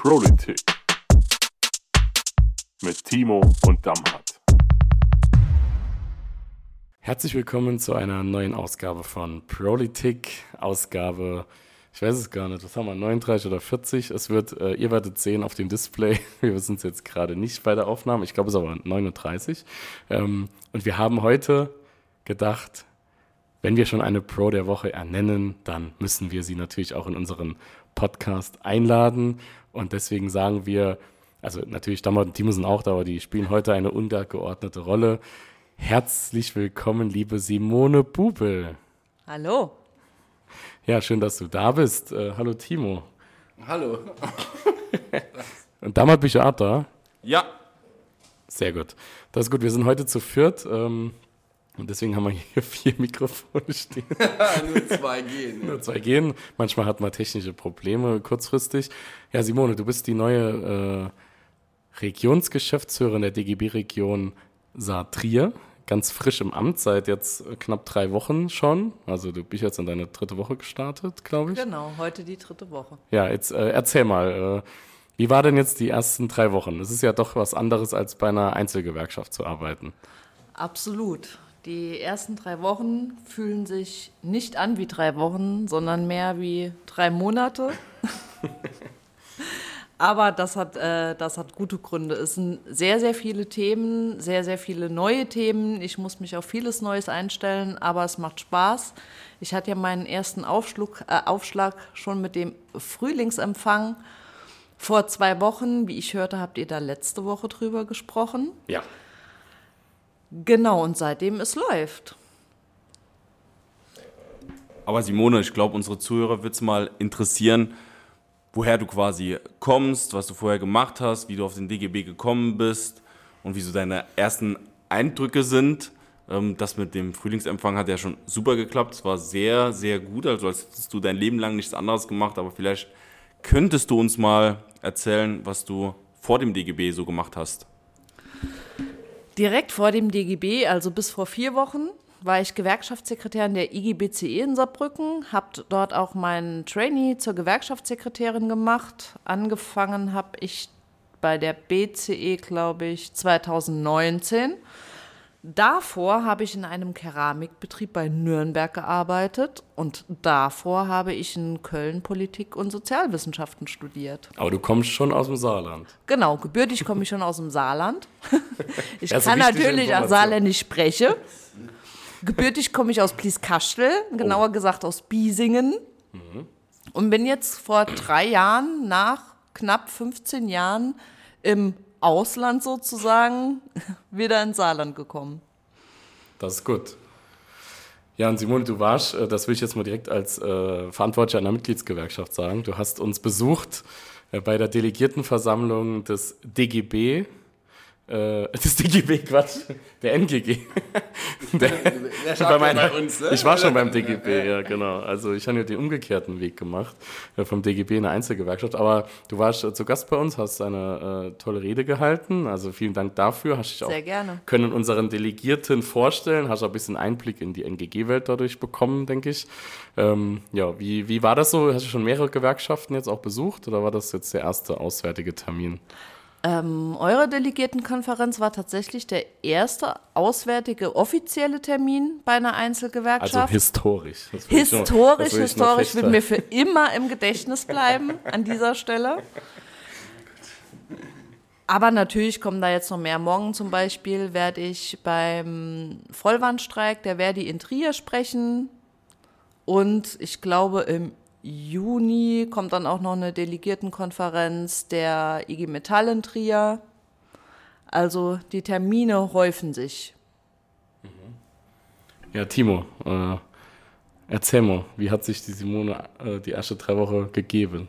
Politik mit Timo und Damhat. Herzlich willkommen zu einer neuen Ausgabe von Politik, Ausgabe, ich weiß es gar nicht, was haben wir, 39 oder 40? Es wird, äh, ihr werdet sehen auf dem Display, wir wissen es jetzt gerade nicht bei der Aufnahme, ich glaube es ist aber 39. Ähm, und wir haben heute gedacht, wenn wir schon eine Pro der Woche ernennen, dann müssen wir sie natürlich auch in unseren Podcast einladen. Und deswegen sagen wir, also natürlich Dammer und Timo sind auch da, aber die spielen heute eine untergeordnete Rolle. Herzlich willkommen, liebe Simone Bubel. Hallo. Ja, schön, dass du da bist. Äh, hallo Timo. Hallo. und Dammer bist du auch da? Ja. Sehr gut. Das ist gut. Wir sind heute zu viert. Ähm, und deswegen haben wir hier vier Mikrofone stehen. Nur zwei gehen. Nur zwei gehen. Manchmal hat man technische Probleme kurzfristig. Ja, Simone, du bist die neue äh, Regionsgeschäftsführerin der DGB-Region Saar-Trier. Ganz frisch im Amt, seit jetzt knapp drei Wochen schon. Also du bist jetzt in deine dritte Woche gestartet, glaube ich. Genau, heute die dritte Woche. Ja, jetzt äh, erzähl mal, äh, wie war denn jetzt die ersten drei Wochen? Es ist ja doch was anderes, als bei einer Einzelgewerkschaft zu arbeiten. Absolut. Die ersten drei Wochen fühlen sich nicht an wie drei Wochen, sondern mehr wie drei Monate. Aber das hat, äh, das hat gute Gründe. Es sind sehr, sehr viele Themen, sehr, sehr viele neue Themen. Ich muss mich auf vieles Neues einstellen, aber es macht Spaß. Ich hatte ja meinen ersten Aufschlag, äh, Aufschlag schon mit dem Frühlingsempfang vor zwei Wochen. Wie ich hörte, habt ihr da letzte Woche drüber gesprochen. Ja. Genau, und seitdem es läuft. Aber Simone, ich glaube, unsere Zuhörer wird es mal interessieren, woher du quasi kommst, was du vorher gemacht hast, wie du auf den DGB gekommen bist und wie so deine ersten Eindrücke sind. Ähm, das mit dem Frühlingsempfang hat ja schon super geklappt. Es war sehr, sehr gut, also als hättest du dein Leben lang nichts anderes gemacht, aber vielleicht könntest du uns mal erzählen, was du vor dem DGB so gemacht hast. Direkt vor dem DGB, also bis vor vier Wochen, war ich Gewerkschaftssekretärin der IGBCE in Saarbrücken, habe dort auch meinen Trainee zur Gewerkschaftssekretärin gemacht. Angefangen habe ich bei der BCE, glaube ich, 2019. Davor habe ich in einem Keramikbetrieb bei Nürnberg gearbeitet und davor habe ich in Köln Politik und Sozialwissenschaften studiert. Aber du kommst schon aus dem Saarland. Genau, gebürtig komme ich schon aus dem Saarland. Ich kann natürlich auch Saarländisch sprechen. Gebürtig komme ich aus Plieskastel, genauer oh. gesagt aus Biesingen. Mhm. Und bin jetzt vor drei Jahren, nach knapp 15 Jahren, im Ausland sozusagen wieder ins Saarland gekommen. Das ist gut. Ja, und Simone, du warst, äh, das will ich jetzt mal direkt als äh, Verantwortlicher einer Mitgliedsgewerkschaft sagen, du hast uns besucht äh, bei der Delegiertenversammlung des DGB äh, das DGB, Quatsch, der NGG. der, der bei, meiner, bei uns, ne? Ich war schon beim DGB, ja, genau. Also ich habe ja den umgekehrten Weg gemacht, äh, vom DGB in eine Einzelgewerkschaft. Aber du warst äh, zu Gast bei uns, hast eine äh, tolle Rede gehalten. Also vielen Dank dafür. Hast dich auch Sehr gerne. können unseren Delegierten vorstellen, hast auch ein bisschen Einblick in die NGG-Welt dadurch bekommen, denke ich. Ähm, ja, wie, wie war das so? Hast du schon mehrere Gewerkschaften jetzt auch besucht oder war das jetzt der erste auswärtige Termin? Ähm, eure Delegiertenkonferenz war tatsächlich der erste auswärtige offizielle Termin bei einer Einzelgewerkschaft. Also historisch. Historisch, noch, historisch wird mir für immer im Gedächtnis bleiben an dieser Stelle. Aber natürlich kommen da jetzt noch mehr. Morgen zum Beispiel werde ich beim Vollwandstreik der Verdi in Trier sprechen. Und ich glaube, im Juni kommt dann auch noch eine Delegiertenkonferenz der IG Metall in Trier. Also die Termine häufen sich. Mhm. Ja, Timo, äh, erzähl mal, wie hat sich die Simone äh, die erste drei Wochen gegeben?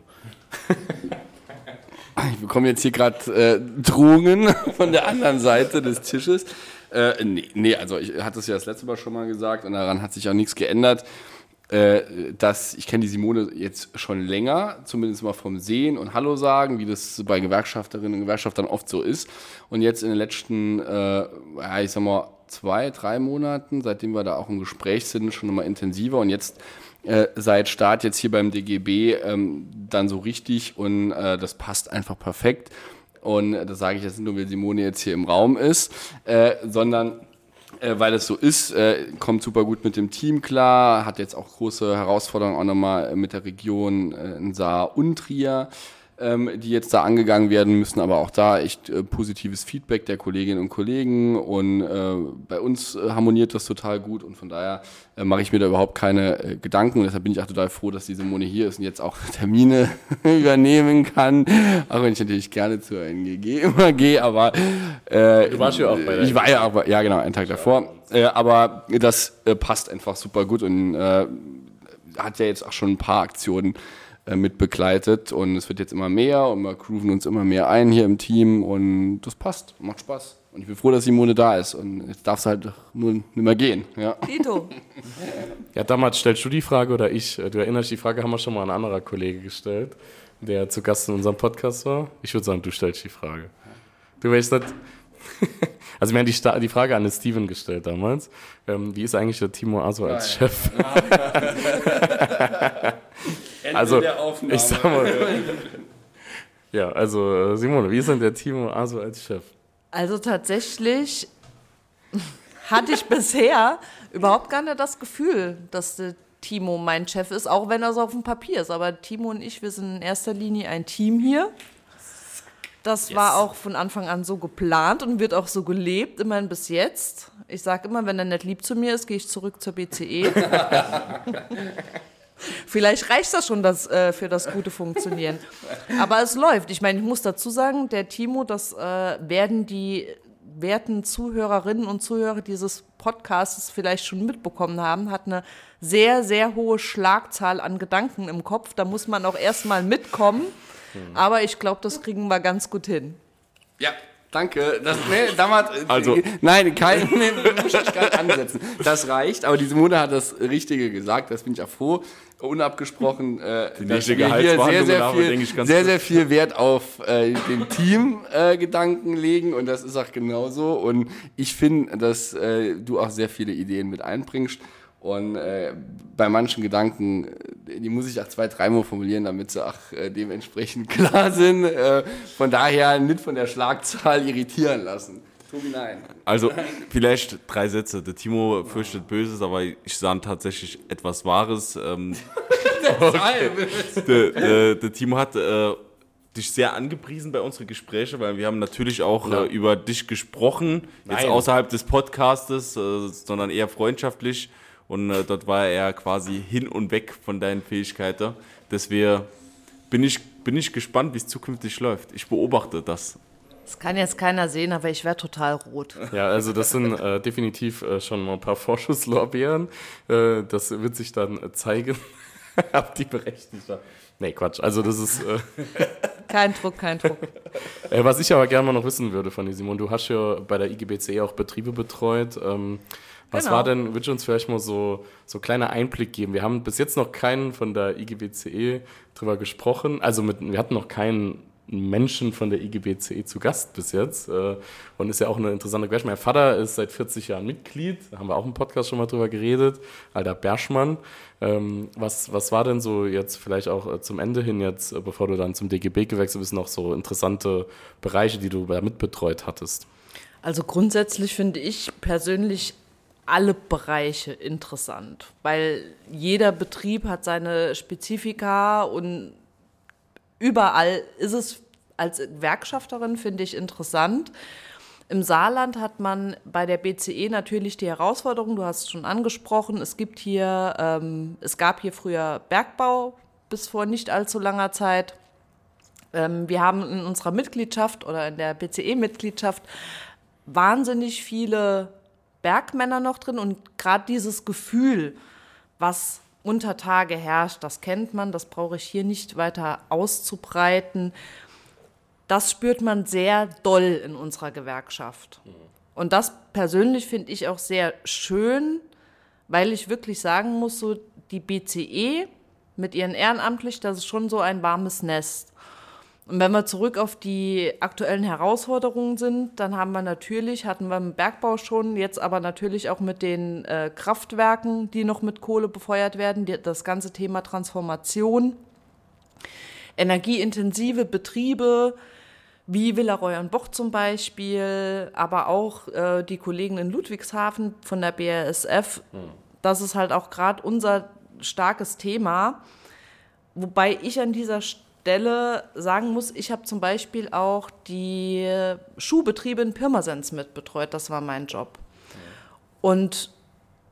ich bekomme jetzt hier gerade äh, Drohungen von der anderen Seite des Tisches. Äh, nee, nee, also ich hatte es ja das letzte Mal schon mal gesagt und daran hat sich auch nichts geändert äh, dass ich kenne die Simone jetzt schon länger, zumindest mal vom Sehen und Hallo sagen, wie das bei Gewerkschafterinnen und Gewerkschaftern oft so ist. Und jetzt in den letzten, äh, ja, ich sag mal, zwei, drei Monaten, seitdem wir da auch im Gespräch sind, schon nochmal intensiver. Und jetzt äh, seit Start jetzt hier beim DGB ähm, dann so richtig und äh, das passt einfach perfekt. Und äh, das sage ich jetzt nicht nur, weil Simone jetzt hier im Raum ist, äh, sondern äh, weil es so ist, äh, kommt super gut mit dem Team klar, hat jetzt auch große Herausforderungen auch nochmal mit der Region äh, in Saar und Trier ähm, die jetzt da angegangen werden müssen, aber auch da echt äh, positives Feedback der Kolleginnen und Kollegen und äh, bei uns äh, harmoniert das total gut und von daher äh, mache ich mir da überhaupt keine äh, Gedanken und deshalb bin ich auch total froh, dass die Simone hier ist und jetzt auch Termine übernehmen kann, auch wenn ich natürlich gerne zur NGG immer gehe, aber äh, Du warst ja auch bei der ich war ja auch, ja genau, einen Tag davor, aber das passt einfach super gut und hat ja jetzt auch schon ein paar Aktionen äh, mit begleitet und es wird jetzt immer mehr und wir grooven uns immer mehr ein hier im Team und das passt, macht Spaß. Und ich bin froh, dass Simone da ist und jetzt darf es halt nur nicht mehr gehen. Ja. Tito, Ja, damals stellst du die Frage oder ich? Äh, Du erinnerst dich, die Frage haben wir schon mal an ein anderer Kollege gestellt, der zu Gast in unserem Podcast war. Ich würde sagen, du stellst die Frage. Du weißt nicht. Also, wir haben die, Sta- die Frage an den Steven gestellt damals. Ähm, wie ist eigentlich der Timo Aso als Chef? Also, ich sag mal. Ja, also, äh, Simone, wie ist denn der Timo Aso als Chef? also tatsächlich hatte ich bisher überhaupt gar nicht das Gefühl, dass der Timo mein Chef ist, auch wenn er so auf dem Papier ist. Aber Timo und ich, wir sind in erster Linie ein Team hier. Das war auch von Anfang an so geplant und wird auch so gelebt, immerhin bis jetzt. Ich sage immer, wenn er nicht lieb zu mir ist, gehe ich zurück zur BCE. Vielleicht reicht das schon das, äh, für das gute Funktionieren. Aber es läuft. Ich meine, ich muss dazu sagen, der Timo, das äh, werden die werten Zuhörerinnen und Zuhörer dieses Podcasts vielleicht schon mitbekommen haben, hat eine sehr, sehr hohe Schlagzahl an Gedanken im Kopf. Da muss man auch erstmal mitkommen. Aber ich glaube, das kriegen wir ganz gut hin. Ja, danke. Das, nee, damals, äh, Also- nein, kein, nee, muss ich gar nicht ansetzen. Das reicht, aber die Simone hat das Richtige gesagt, das bin ich auch froh. Unabgesprochen, äh, Die dass wir hier sehr, sehr viel, sehr, gut. sehr viel Wert auf äh, den Team äh, Gedanken legen und das ist auch genauso. Und ich finde, dass äh, du auch sehr viele Ideen mit einbringst. Und äh, bei manchen Gedanken, äh, die muss ich auch zwei, dreimal formulieren, damit sie auch äh, dementsprechend klar sind. Äh, von daher nicht von der Schlagzahl irritieren lassen. Tobi, nein. Also, vielleicht drei Sätze. Der Timo fürchtet Böses, aber ich sah tatsächlich etwas Wahres. Ähm, der, der, der Timo hat äh, dich sehr angepriesen bei unseren Gesprächen, weil wir haben natürlich auch äh, über dich gesprochen, jetzt Nein. außerhalb des Podcastes, äh, sondern eher freundschaftlich. Und äh, dort war er quasi hin und weg von deinen Fähigkeiten. Deswegen bin ich, bin ich gespannt, wie es zukünftig läuft. Ich beobachte das. Das kann jetzt keiner sehen, aber ich wäre total rot. Ja, also das sind äh, definitiv äh, schon mal ein paar Vorschusslorbeeren. Äh, das wird sich dann äh, zeigen, ob die berechtigt war. Nee, Quatsch. Also das ist, äh, Kein Druck, kein Druck. äh, was ich aber gerne mal noch wissen würde von dir, Simon, du hast ja bei der IGBC auch Betriebe betreut. Ähm, was Genau. war denn, würdest du uns vielleicht mal so, so kleiner Einblick geben? Wir haben bis jetzt noch keinen von der IGBCE drüber gesprochen. Also mit, wir hatten noch keinen Menschen von der IGBCE zu Gast bis jetzt. Äh, und ist ja auch eine interessante Question. Mein Vater ist seit 40 Jahren Mitglied. Da haben wir auch im Podcast schon mal drüber geredet. Alter Berschmann. Ähm, was, was war denn so jetzt vielleicht auch äh, zum Ende hin jetzt, äh, bevor du dann zum DGB gewechselt bist, noch so interessante Bereiche, die du da mitbetreut hattest? Also grundsätzlich finde ich persönlich alle Bereiche interessant, weil jeder Betrieb hat seine Spezifika und überall ist es als Gewerkschafterin, finde ich, interessant. Im Saarland hat man bei der BCE natürlich die Herausforderung, du hast es schon angesprochen, es gibt hier, ähm, es gab hier früher Bergbau bis vor nicht allzu langer Zeit. Ähm, wir haben in unserer Mitgliedschaft oder in der BCE-Mitgliedschaft wahnsinnig viele Bergmänner noch drin und gerade dieses Gefühl, was unter Tage herrscht, das kennt man, das brauche ich hier nicht weiter auszubreiten. Das spürt man sehr doll in unserer Gewerkschaft. Und das persönlich finde ich auch sehr schön, weil ich wirklich sagen muss, so die BCE mit ihren Ehrenamtlich, das ist schon so ein warmes Nest. Und wenn wir zurück auf die aktuellen Herausforderungen sind, dann haben wir natürlich, hatten wir im Bergbau schon, jetzt aber natürlich auch mit den äh, Kraftwerken, die noch mit Kohle befeuert werden, die, das ganze Thema Transformation, energieintensive Betriebe, wie Villaroy und Boch zum Beispiel, aber auch äh, die Kollegen in Ludwigshafen von der BASF. Das ist halt auch gerade unser starkes Thema. Wobei ich an dieser Stelle sagen muss, ich habe zum Beispiel auch die Schuhbetriebe in Pirmasens mitbetreut. Das war mein Job. Und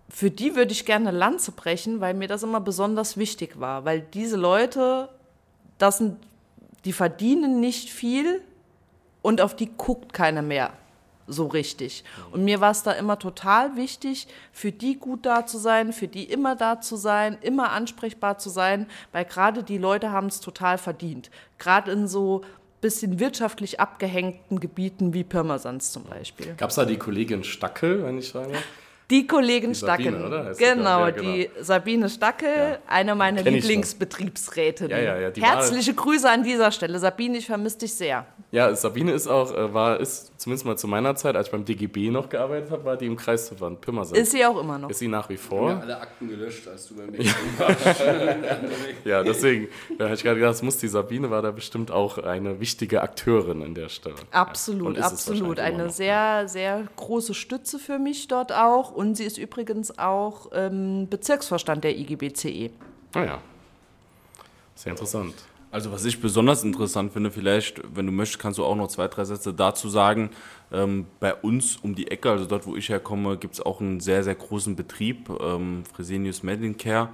für die würde ich gerne Lanze brechen, weil mir das immer besonders wichtig war. Weil diese Leute, das sind, die verdienen nicht viel und auf die guckt keiner mehr so richtig. Und mir war es da immer total wichtig, für die gut da zu sein, für die immer da zu sein, immer ansprechbar zu sein, weil gerade die Leute haben es total verdient. Gerade in so bisschen wirtschaftlich abgehängten Gebieten wie Pirmasens zum Beispiel. Gab es da die Kollegin Stackel, wenn ich sage? Die Kollegin Die Sabine, Stackel. oder? Genau. Ja, die Sabine Stackel, eine meiner. Lieblingsbetriebsrätinnen. Ja, ja, ja, war- Herzliche Grüße an dieser Stelle. Sabine, ich vermisse dich sehr. Ja, Sabine ist auch, äh, war, ist zumindest mal zu meiner Zeit, als ich beim DGB noch gearbeitet habe, war die im Kreisverband Pirmasens. Ist sie auch immer noch. Ist sie nach wie vor? Ja, alle Akten gelöscht, als du beim BGB warst. Ja, deswegen da habe ich gerade gedacht, das muss die Sabine, war da bestimmt auch eine wichtige Akteurin in der Stelle. Ja, Absolut, es absolut. Eine noch. sehr, sehr große Stütze für mich dort auch. Und sie ist übrigens auch ähm, Bezirksvorstand der IGBCE. Ah ja, sehr interessant. Also was ich besonders interessant finde, vielleicht, wenn du möchtest, kannst du auch noch zwei, drei Sätze dazu sagen. Ähm, bei uns um die Ecke, also dort, wo ich herkomme, gibt es auch einen sehr, sehr großen Betrieb, ähm, Fresenius Medicine Care,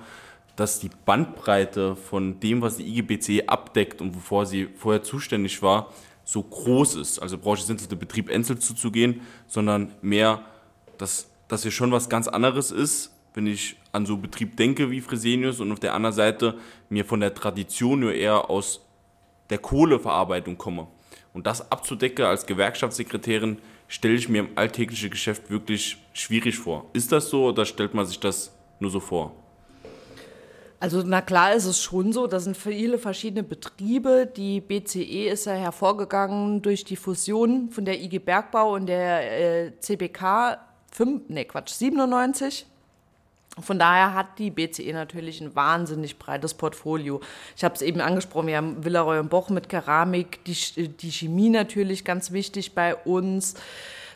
dass die Bandbreite von dem, was die IGBC abdeckt und wovor sie vorher zuständig war, so groß ist. Also brauche ich nicht den Betrieb Enzel zuzugehen, sondern mehr, dass, dass hier schon was ganz anderes ist, wenn ich an so Betrieb denke wie Fresenius und auf der anderen Seite mir von der Tradition nur eher aus der Kohleverarbeitung komme. Und das abzudecken als Gewerkschaftssekretärin stelle ich mir im alltäglichen Geschäft wirklich schwierig vor. Ist das so oder stellt man sich das nur so vor? Also na klar ist es schon so, das sind viele verschiedene Betriebe. Die BCE ist ja hervorgegangen durch die Fusion von der IG Bergbau und der äh, CBK 5, nee Quatsch, 97. Von daher hat die BCE natürlich ein wahnsinnig breites Portfolio. Ich habe es eben angesprochen, wir haben Villaroy und Boch mit Keramik, die, die Chemie natürlich ganz wichtig bei uns,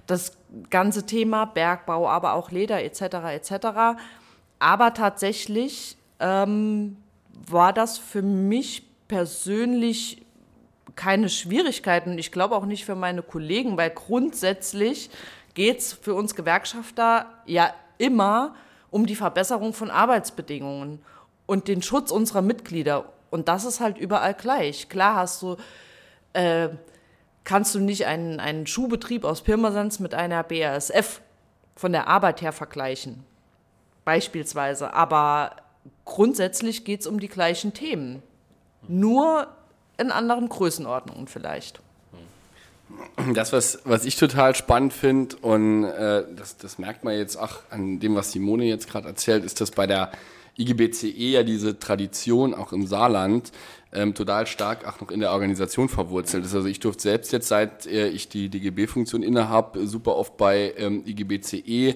das ganze Thema Bergbau, aber auch Leder etc. etc. Aber tatsächlich ähm, war das für mich persönlich keine Schwierigkeiten. Ich glaube auch nicht für meine Kollegen, weil grundsätzlich geht es für uns Gewerkschafter ja immer die Verbesserung von Arbeitsbedingungen und den Schutz unserer Mitglieder. Und das ist halt überall gleich. Klar hast du, äh, kannst du nicht einen, einen Schuhbetrieb aus Pirmasens mit einer BASF von der Arbeit her vergleichen. Beispielsweise. Aber grundsätzlich geht es um die gleichen Themen. Nur in anderen Größenordnungen vielleicht. Das, was, was ich total spannend finde, und äh, das, das merkt man jetzt auch an dem, was Simone jetzt gerade erzählt, ist, dass bei der IGBCE ja diese Tradition auch im Saarland ähm, total stark auch noch in der Organisation verwurzelt ist. Also ich durfte selbst jetzt, seit äh, ich die DGB-Funktion innehabe, super oft bei ähm, IGBCE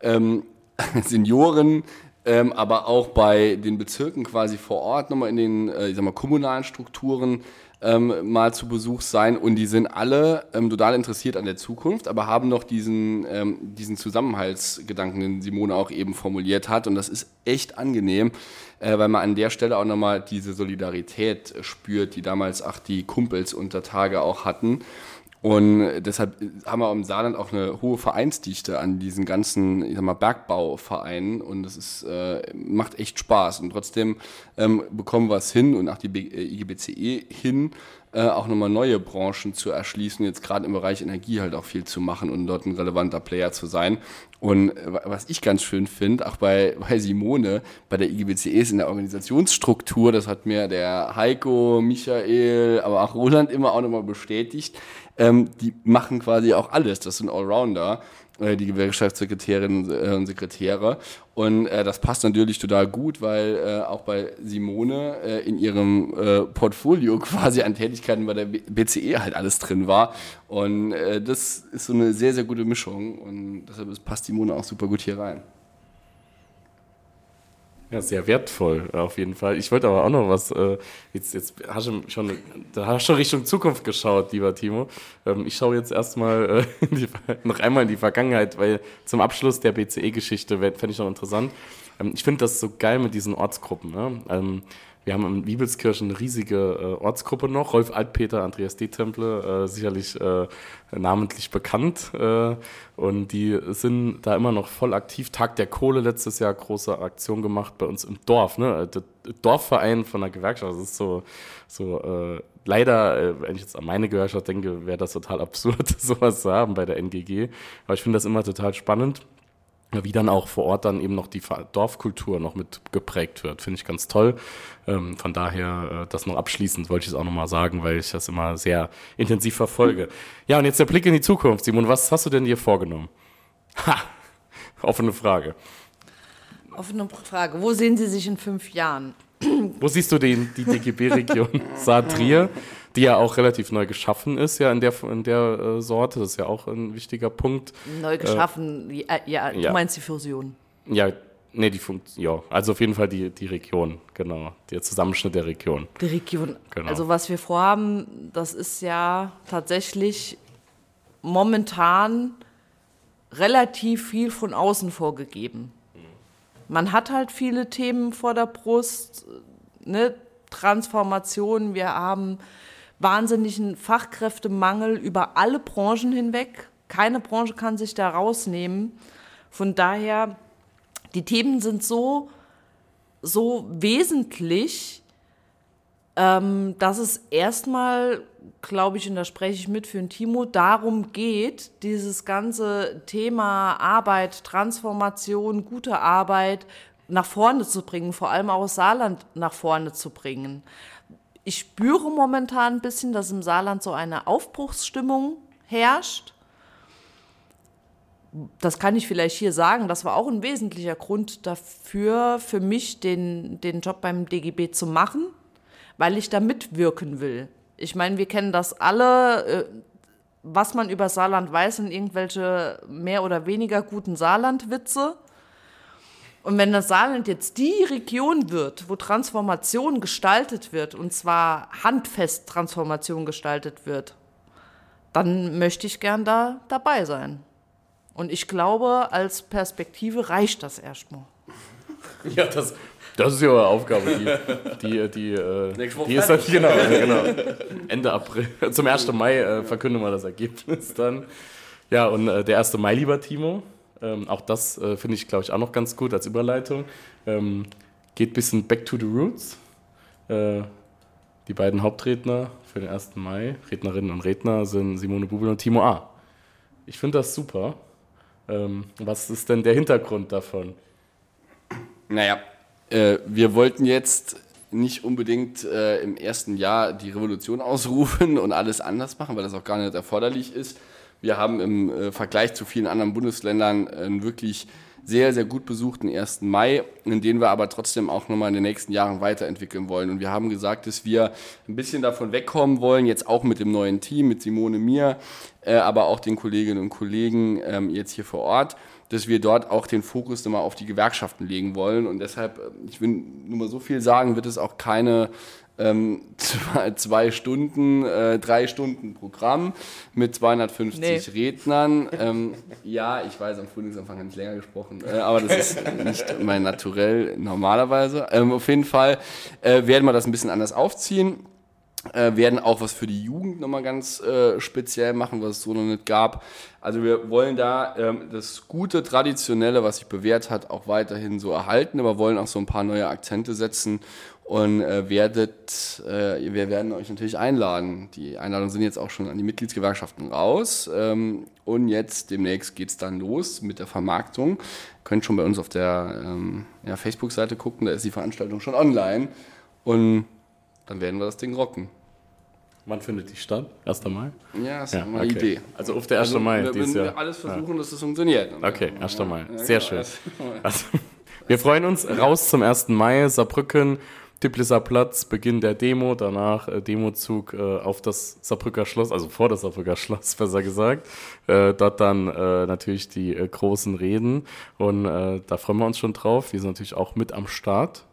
ähm, Senioren, ähm, aber auch bei den Bezirken quasi vor Ort nochmal in den, äh, ich sag mal, kommunalen Strukturen ähm, mal zu Besuch sein und die sind alle ähm, total interessiert an der Zukunft, aber haben noch diesen, ähm, diesen Zusammenhaltsgedanken, den Simone auch eben formuliert hat und das ist echt angenehm, äh, weil man an der Stelle auch nochmal diese Solidarität spürt, die damals auch die Kumpels unter Tage auch hatten. Und deshalb haben wir im Saarland auch eine hohe Vereinsdichte an diesen ganzen, ich sag mal, Bergbauvereinen und das ist, äh, macht echt Spaß. Und trotzdem ähm, bekommen wir es hin und auch die äh, IGBCE hin, äh, auch nochmal neue Branchen zu erschließen, jetzt gerade im Bereich Energie halt auch viel zu machen und dort ein relevanter Player zu sein. Und äh, was ich ganz schön finde, auch bei, bei Simone, bei der IGBCE ist in der Organisationsstruktur, das hat mir der Heiko, Michael, aber auch Roland immer auch nochmal bestätigt, ähm, die machen quasi auch alles, das sind Allrounder. äh, die Gewerkschaftssekretärinnen äh, und Sekretäre. Und äh, das passt natürlich total gut, weil äh, auch bei Simone äh, in ihrem äh, Portfolio quasi an Tätigkeiten bei der BCE halt alles drin war. Und äh, das ist so eine sehr, sehr gute Mischung. Und deshalb passt Simone auch super gut hier rein. Ja, sehr wertvoll, auf jeden Fall. Ich wollte aber auch noch was, äh, jetzt, jetzt hast du schon, da hast du schon Richtung Zukunft geschaut, lieber Timo. Ähm, ich schaue jetzt erstmal äh, noch einmal in die Vergangenheit, weil zum Abschluss der BCE-Geschichte fände ich noch interessant. Ähm, ich finde das so geil mit diesen Ortsgruppen. Ne? Ähm, wir haben in Wiebelskirchen eine riesige äh, Ortsgruppe noch. Rolf Altpeter, Andreas D-Temple, äh, sicherlich äh, namentlich bekannt. Äh, und die sind da immer noch voll aktiv. Tag der Kohle letztes Jahr große Aktion gemacht bei uns im Dorf. Ne? Der Dorfverein von der Gewerkschaft. Das ist so, so äh, leider, äh, wenn ich jetzt an meine Gewerkschaft denke, wäre das total absurd, sowas zu haben bei der NGG. Aber ich finde das immer total spannend wie dann auch vor Ort dann eben noch die Dorfkultur noch mit geprägt wird. Finde ich ganz toll. Ähm, von daher, äh, das noch abschließend wollte ich es auch nochmal sagen, weil ich das immer sehr intensiv verfolge. Ja, und jetzt der Blick in die Zukunft. Simon, was hast du denn dir vorgenommen? Ha! Offene Frage. Offene Frage. Wo sehen Sie sich in fünf Jahren? Wo siehst du den, die DGB-Region Saar-Trier? Die ja auch relativ neu geschaffen ist, ja, in der, in der äh, Sorte. Das ist ja auch ein wichtiger Punkt. Neu äh, geschaffen, äh, ja, du ja. meinst die Fusion. Ja, nee, die Funktion, ja, also auf jeden Fall die, die Region, genau, der Zusammenschnitt der Region. Die Region, genau. also was wir vorhaben, das ist ja tatsächlich momentan relativ viel von außen vorgegeben. Man hat halt viele Themen vor der Brust, ne? Transformation, wir haben wahnsinnigen Fachkräftemangel über alle Branchen hinweg. Keine Branche kann sich da rausnehmen. Von daher, die Themen sind so, so wesentlich, ähm, dass es erstmal, glaube ich, und da spreche ich mit für den Timo, darum geht, dieses ganze Thema Arbeit, Transformation, gute Arbeit nach vorne zu bringen, vor allem auch das Saarland nach vorne zu bringen ich spüre momentan ein bisschen, dass im Saarland so eine Aufbruchsstimmung herrscht. Das kann ich vielleicht hier sagen. Das war auch ein wesentlicher Grund dafür, für mich den, den Job beim DGB zu machen, weil ich da mitwirken will. Ich meine, wir kennen das alle. Äh, was man über Saarland weiß, sind irgendwelche mehr oder weniger guten Saarlandwitze. Und wenn das Saarland jetzt die Region wird, wo Transformation gestaltet wird, und zwar handfest Transformation gestaltet wird, dann möchte ich gern da dabei sein. Und ich glaube, als Perspektive reicht das erstmal. Ja, das, das ist ja eure Aufgabe. Die, die, die, äh, die ist dann, genau, genau. Ende April, zum 1. Mai äh, verkünden wir das Ergebnis dann. Ja, und äh, der 1. Mai, lieber Timo, ähm, auch das äh, finde ich, glaube ich, auch noch ganz gut als Überleitung. Ähm, geht ein bisschen back to the roots. Äh, die beiden Hauptredner für den 1. Mai, Rednerinnen und Redner, sind Simone Bubel und Timo A. Ich finde das super. Ähm, was ist denn der Hintergrund davon? Naja, äh, wir wollten jetzt nicht unbedingt äh, im ersten Jahr die Revolution ausrufen und alles anders machen, weil das auch gar nicht erforderlich ist. Wir haben im äh, Vergleich zu vielen anderen Bundesländern einen wirklich sehr, sehr gut besuchten 1. Mai, in den wir aber trotzdem auch nochmal in den nächsten Jahren weiterentwickeln wollen. Und wir haben gesagt, dass wir ein bisschen davon wegkommen wollen, jetzt auch mit dem neuen Team, mit Simone mir, äh, aber auch den Kolleginnen und Kollegen ähm, jetzt hier vor Ort, dass wir dort auch den Fokus nochmal auf die Gewerkschaften legen wollen. Und deshalb, äh, ich will nur mal so viel sagen, wird es auch keine ähm, zwei, zwei, Stunden, äh, drei Stunden Programm mit 250 nee. Rednern. Ähm, ja, ich weiß, am Frühlingsanfang habe ich länger gesprochen, äh, aber das ist nicht mein Naturell normalerweise. Ähm, auf jeden Fall äh, werden wir das ein bisschen anders aufziehen. Äh, werden auch was für die Jugend nochmal ganz äh, speziell machen, was es so noch nicht gab. Also wir wollen da ähm, das gute, traditionelle, was sich bewährt hat, auch weiterhin so erhalten, aber wollen auch so ein paar neue Akzente setzen und äh, werdet, äh, wir werden euch natürlich einladen. Die Einladungen sind jetzt auch schon an die Mitgliedsgewerkschaften raus. Ähm, und jetzt demnächst geht es dann los mit der Vermarktung. Ihr könnt schon bei uns auf der ähm, ja, Facebook-Seite gucken, da ist die Veranstaltung schon online. Und dann werden wir das Ding rocken. Wann findet die statt? 1. Mai? Ja, ist Ja, eine okay. Idee. Also auf der 1. Also, Mai wir dieses Jahr. alles versuchen, dass es funktioniert. Okay, 1. Mai. Ja, Sehr genau. schön. Also, wir freuen uns raus zum 1. Mai, Saarbrücken, Tiblisser Platz, Beginn der Demo, danach äh, Demozug äh, auf das Saarbrücker Schloss, also vor das Saarbrücker Schloss, besser gesagt. Äh, dort dann äh, natürlich die äh, großen Reden und äh, da freuen wir uns schon drauf. Wir sind natürlich auch mit am Start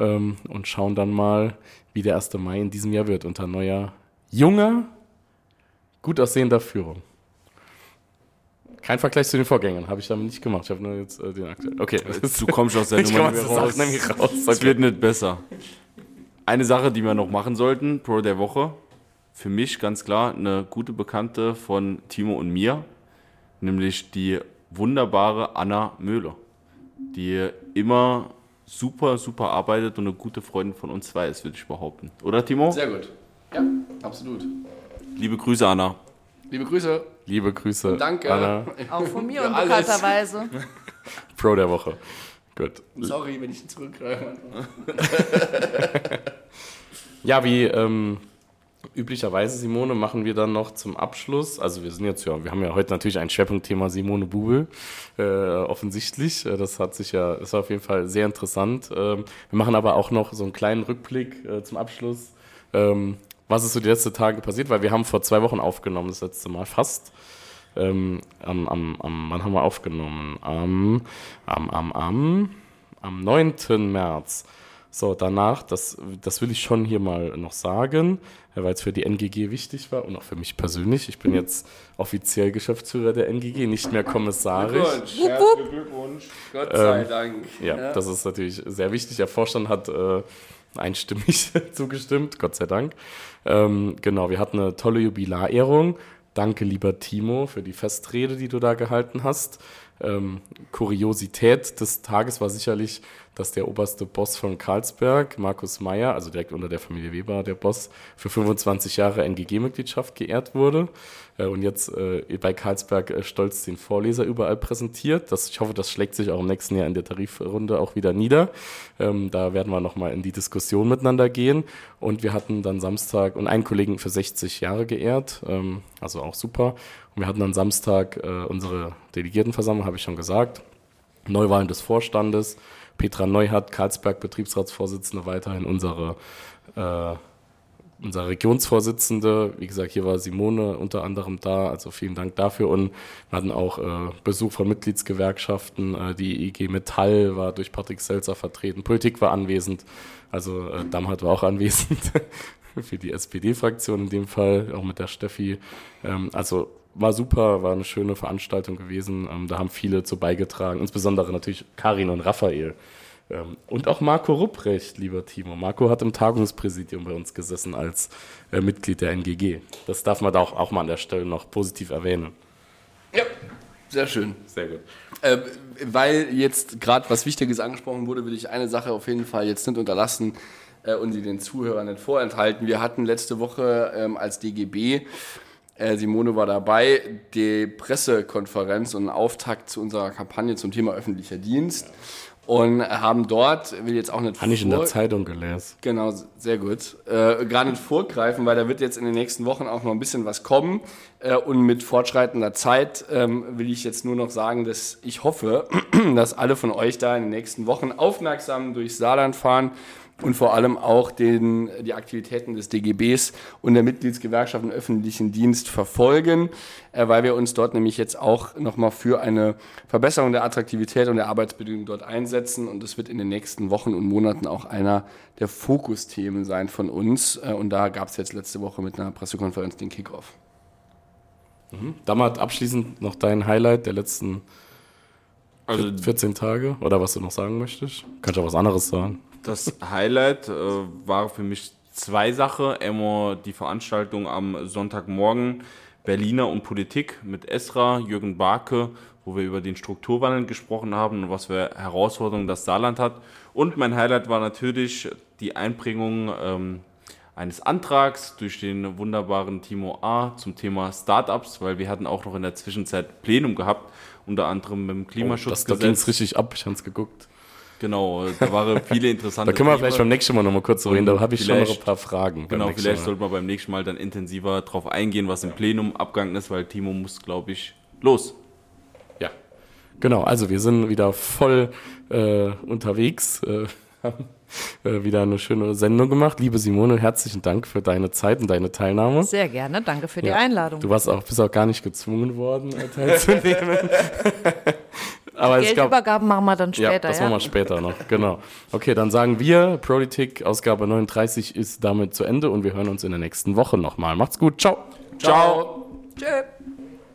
ähm, und schauen dann mal, wie der 1. Mai in diesem Jahr wird unter neuer, junger, gut aussehender Führung. Kein Vergleich zu den Vorgängern, habe ich damit nicht gemacht. Ich habe nur jetzt äh, den aktuellen. Okay, Du kommst aus der ich Nummer der raus. Nämlich raus. Es Okay. wird nicht besser. Eine Sache, die wir noch machen sollten, Pro der Woche, für mich ganz klar eine gute Bekannte von Timo und mir, nämlich die wunderbare Anna Möhler, die immer super, super arbeitet und eine gute Freundin von uns zwei ist, würde ich behaupten. Oder Timo? Sehr gut. Ja, absolut. Liebe Grüße, Anna. Liebe Grüße. Liebe Grüße, Danke. Anna, Auch von mir unbekannterweise. Pro der Woche. Gut. Sorry, wenn ich zurückgreife. Ja, wie ähm, üblicherweise, Simone, machen wir dann noch zum Abschluss. Also wir sind jetzt ja, wir haben ja heute natürlich ein Schwerpunktthema Simone Bubel, äh, offensichtlich. Äh, Das hat sich ja, ist auf jeden Fall sehr interessant. Ähm, wir machen aber auch noch so einen kleinen Rückblick äh, zum Abschluss. Ähm, was ist so die letzten Tage passiert? Weil wir haben vor zwei Wochen aufgenommen, das letzte Mal fast. Ähm, am, am, am, wann haben wir aufgenommen? Am, am, am, am, am 9. März. So, danach, das, das will ich schon hier mal noch sagen, weil es für die NGG wichtig war und auch für mich persönlich. Ich bin jetzt offiziell Geschäftsführer der NGG, nicht mehr kommissarisch. Herzlichen Glückwunsch. Gott sei Dank. Ja, das ist natürlich sehr wichtig. Der Vorstand hat äh, einstimmig zugestimmt, Gott sei Dank. Ähm, genau, wir hatten eine tolle Jubilarehrung. Danke, lieber Timo, für die Festrede, die du da gehalten hast. Ähm, Kuriosität des Tages war sicherlich, dass der oberste Boss von Karlsberg, Markus Meyer, also direkt unter der Familie Weber, der Boss, für 25 Jahre NGG-Mitgliedschaft geehrt wurde äh, und jetzt äh, bei Karlsberg äh, stolz den Vorleser überall präsentiert. Das, ich hoffe, das schlägt sich auch im nächsten Jahr in der Tarifrunde auch wieder nieder. Ähm, da werden wir nochmal in die Diskussion miteinander gehen. Und wir hatten dann Samstag und einen Kollegen für 60 Jahre geehrt, ähm, also auch super. Und wir hatten dann Samstag unsere Delegiertenversammlung, habe ich schon gesagt. Neuwahlen des Vorstandes. Petra Neuhardt, Karlsberg Betriebsratsvorsitzende, weiterhin unsere, äh, unsere Regionsvorsitzende. Wie gesagt, hier war Simone unter anderem da, also vielen Dank dafür. Und wir hatten auch äh, Besuch von Mitgliedsgewerkschaften. Äh, die IG Metall war durch Patrick Selzer vertreten. Politik war anwesend. Also äh, Damhardt war auch anwesend für die SPD-Fraktion in dem Fall, auch mit der Steffi. Ähm, also war super, war eine schöne Veranstaltung gewesen. Ähm, da haben viele zu beigetragen, insbesondere natürlich Karin und Raphael. Ähm, und auch Marco Rupprecht, lieber Timo. Marco hat im Tagungspräsidium bei uns gesessen als äh, Mitglied der NGG. Das darf man da auch, auch mal an der Stelle noch positiv erwähnen. Ja, sehr schön. Sehr gut. Äh, weil jetzt gerade was Wichtiges angesprochen wurde, will ich eine Sache auf jeden Fall jetzt nicht unterlassen äh, und sie den Zuhörern nicht vorenthalten. Wir hatten letzte Woche ähm, als DGB, äh, Simone war dabei, die Pressekonferenz und Auftakt zu unserer Kampagne zum Thema öffentlicher Dienst. Und haben dort, will jetzt auch nicht Habe ich in der Zeitung gelesen. Genau, sehr gut. Äh, Gar nicht vorgreifen, weil da wird jetzt in den nächsten Wochen auch noch ein bisschen was kommen. Äh, und mit fortschreitender Zeit ähm, will ich jetzt nur noch sagen, dass ich hoffe, dass alle von euch da in den nächsten Wochen aufmerksam durchs Saarland fahren und vor allem auch den, die Aktivitäten des DGBs und der Mitgliedsgewerkschaft im öffentlichen Dienst verfolgen, äh, weil wir uns dort nämlich jetzt auch nochmal für eine Verbesserung der Attraktivität und der Arbeitsbedingungen dort einsetzen. Und das wird in den nächsten Wochen und Monaten auch einer der Fokusthemen sein von uns. Äh, Und da gab es jetzt letzte Woche mit einer Pressekonferenz den Kickoff. Damals abschließend noch dein Highlight der letzten Also 14 Tage oder was du noch sagen möchtest? Kannst du auch was anderes sagen? Das Highlight äh, war für mich zwei Sachen. Einmal die Veranstaltung am Sonntagmorgen Berliner und Politik mit Esra, Jürgen Barke, wo wir über den Strukturwandel gesprochen haben und was für Herausforderungen das Saarland hat. Und mein Highlight war natürlich die Einbringung ähm, eines Antrags durch den wunderbaren Timo A. zum Thema Startups, weil wir hatten auch noch in der Zwischenzeit Plenum gehabt, unter anderem mit dem Oh, das, da ging es richtig ab, ich habe es geguckt. Genau, da waren viele interessante Da können wir vielleicht beim nächsten Mal nochmal kurz reden, da habe ich schon noch ein paar Fragen. Genau, vielleicht Mal. sollte man beim nächsten Mal dann intensiver drauf eingehen, was im Plenum abgegangen ist, weil Timo muss, glaube ich, los. Ja, genau. Also wir sind wieder voll äh, unterwegs. Äh, haben äh, wieder eine schöne Sendung gemacht. Liebe Simone, herzlichen Dank für deine Zeit und deine Teilnahme. Sehr gerne, danke für die Ja. Einladung. Du warst auch, bist auch gar nicht gezwungen worden, äh, teilzunehmen. Aber glaube, Geldübergaben machen wir dann ja, später, das ja? machen wir später noch. Genau. Okay, dann sagen wir, Politik Ausgabe 39 ist damit zu Ende und wir hören uns in der nächsten Woche nochmal. Macht's gut. Ciao. Ciao. Tschö.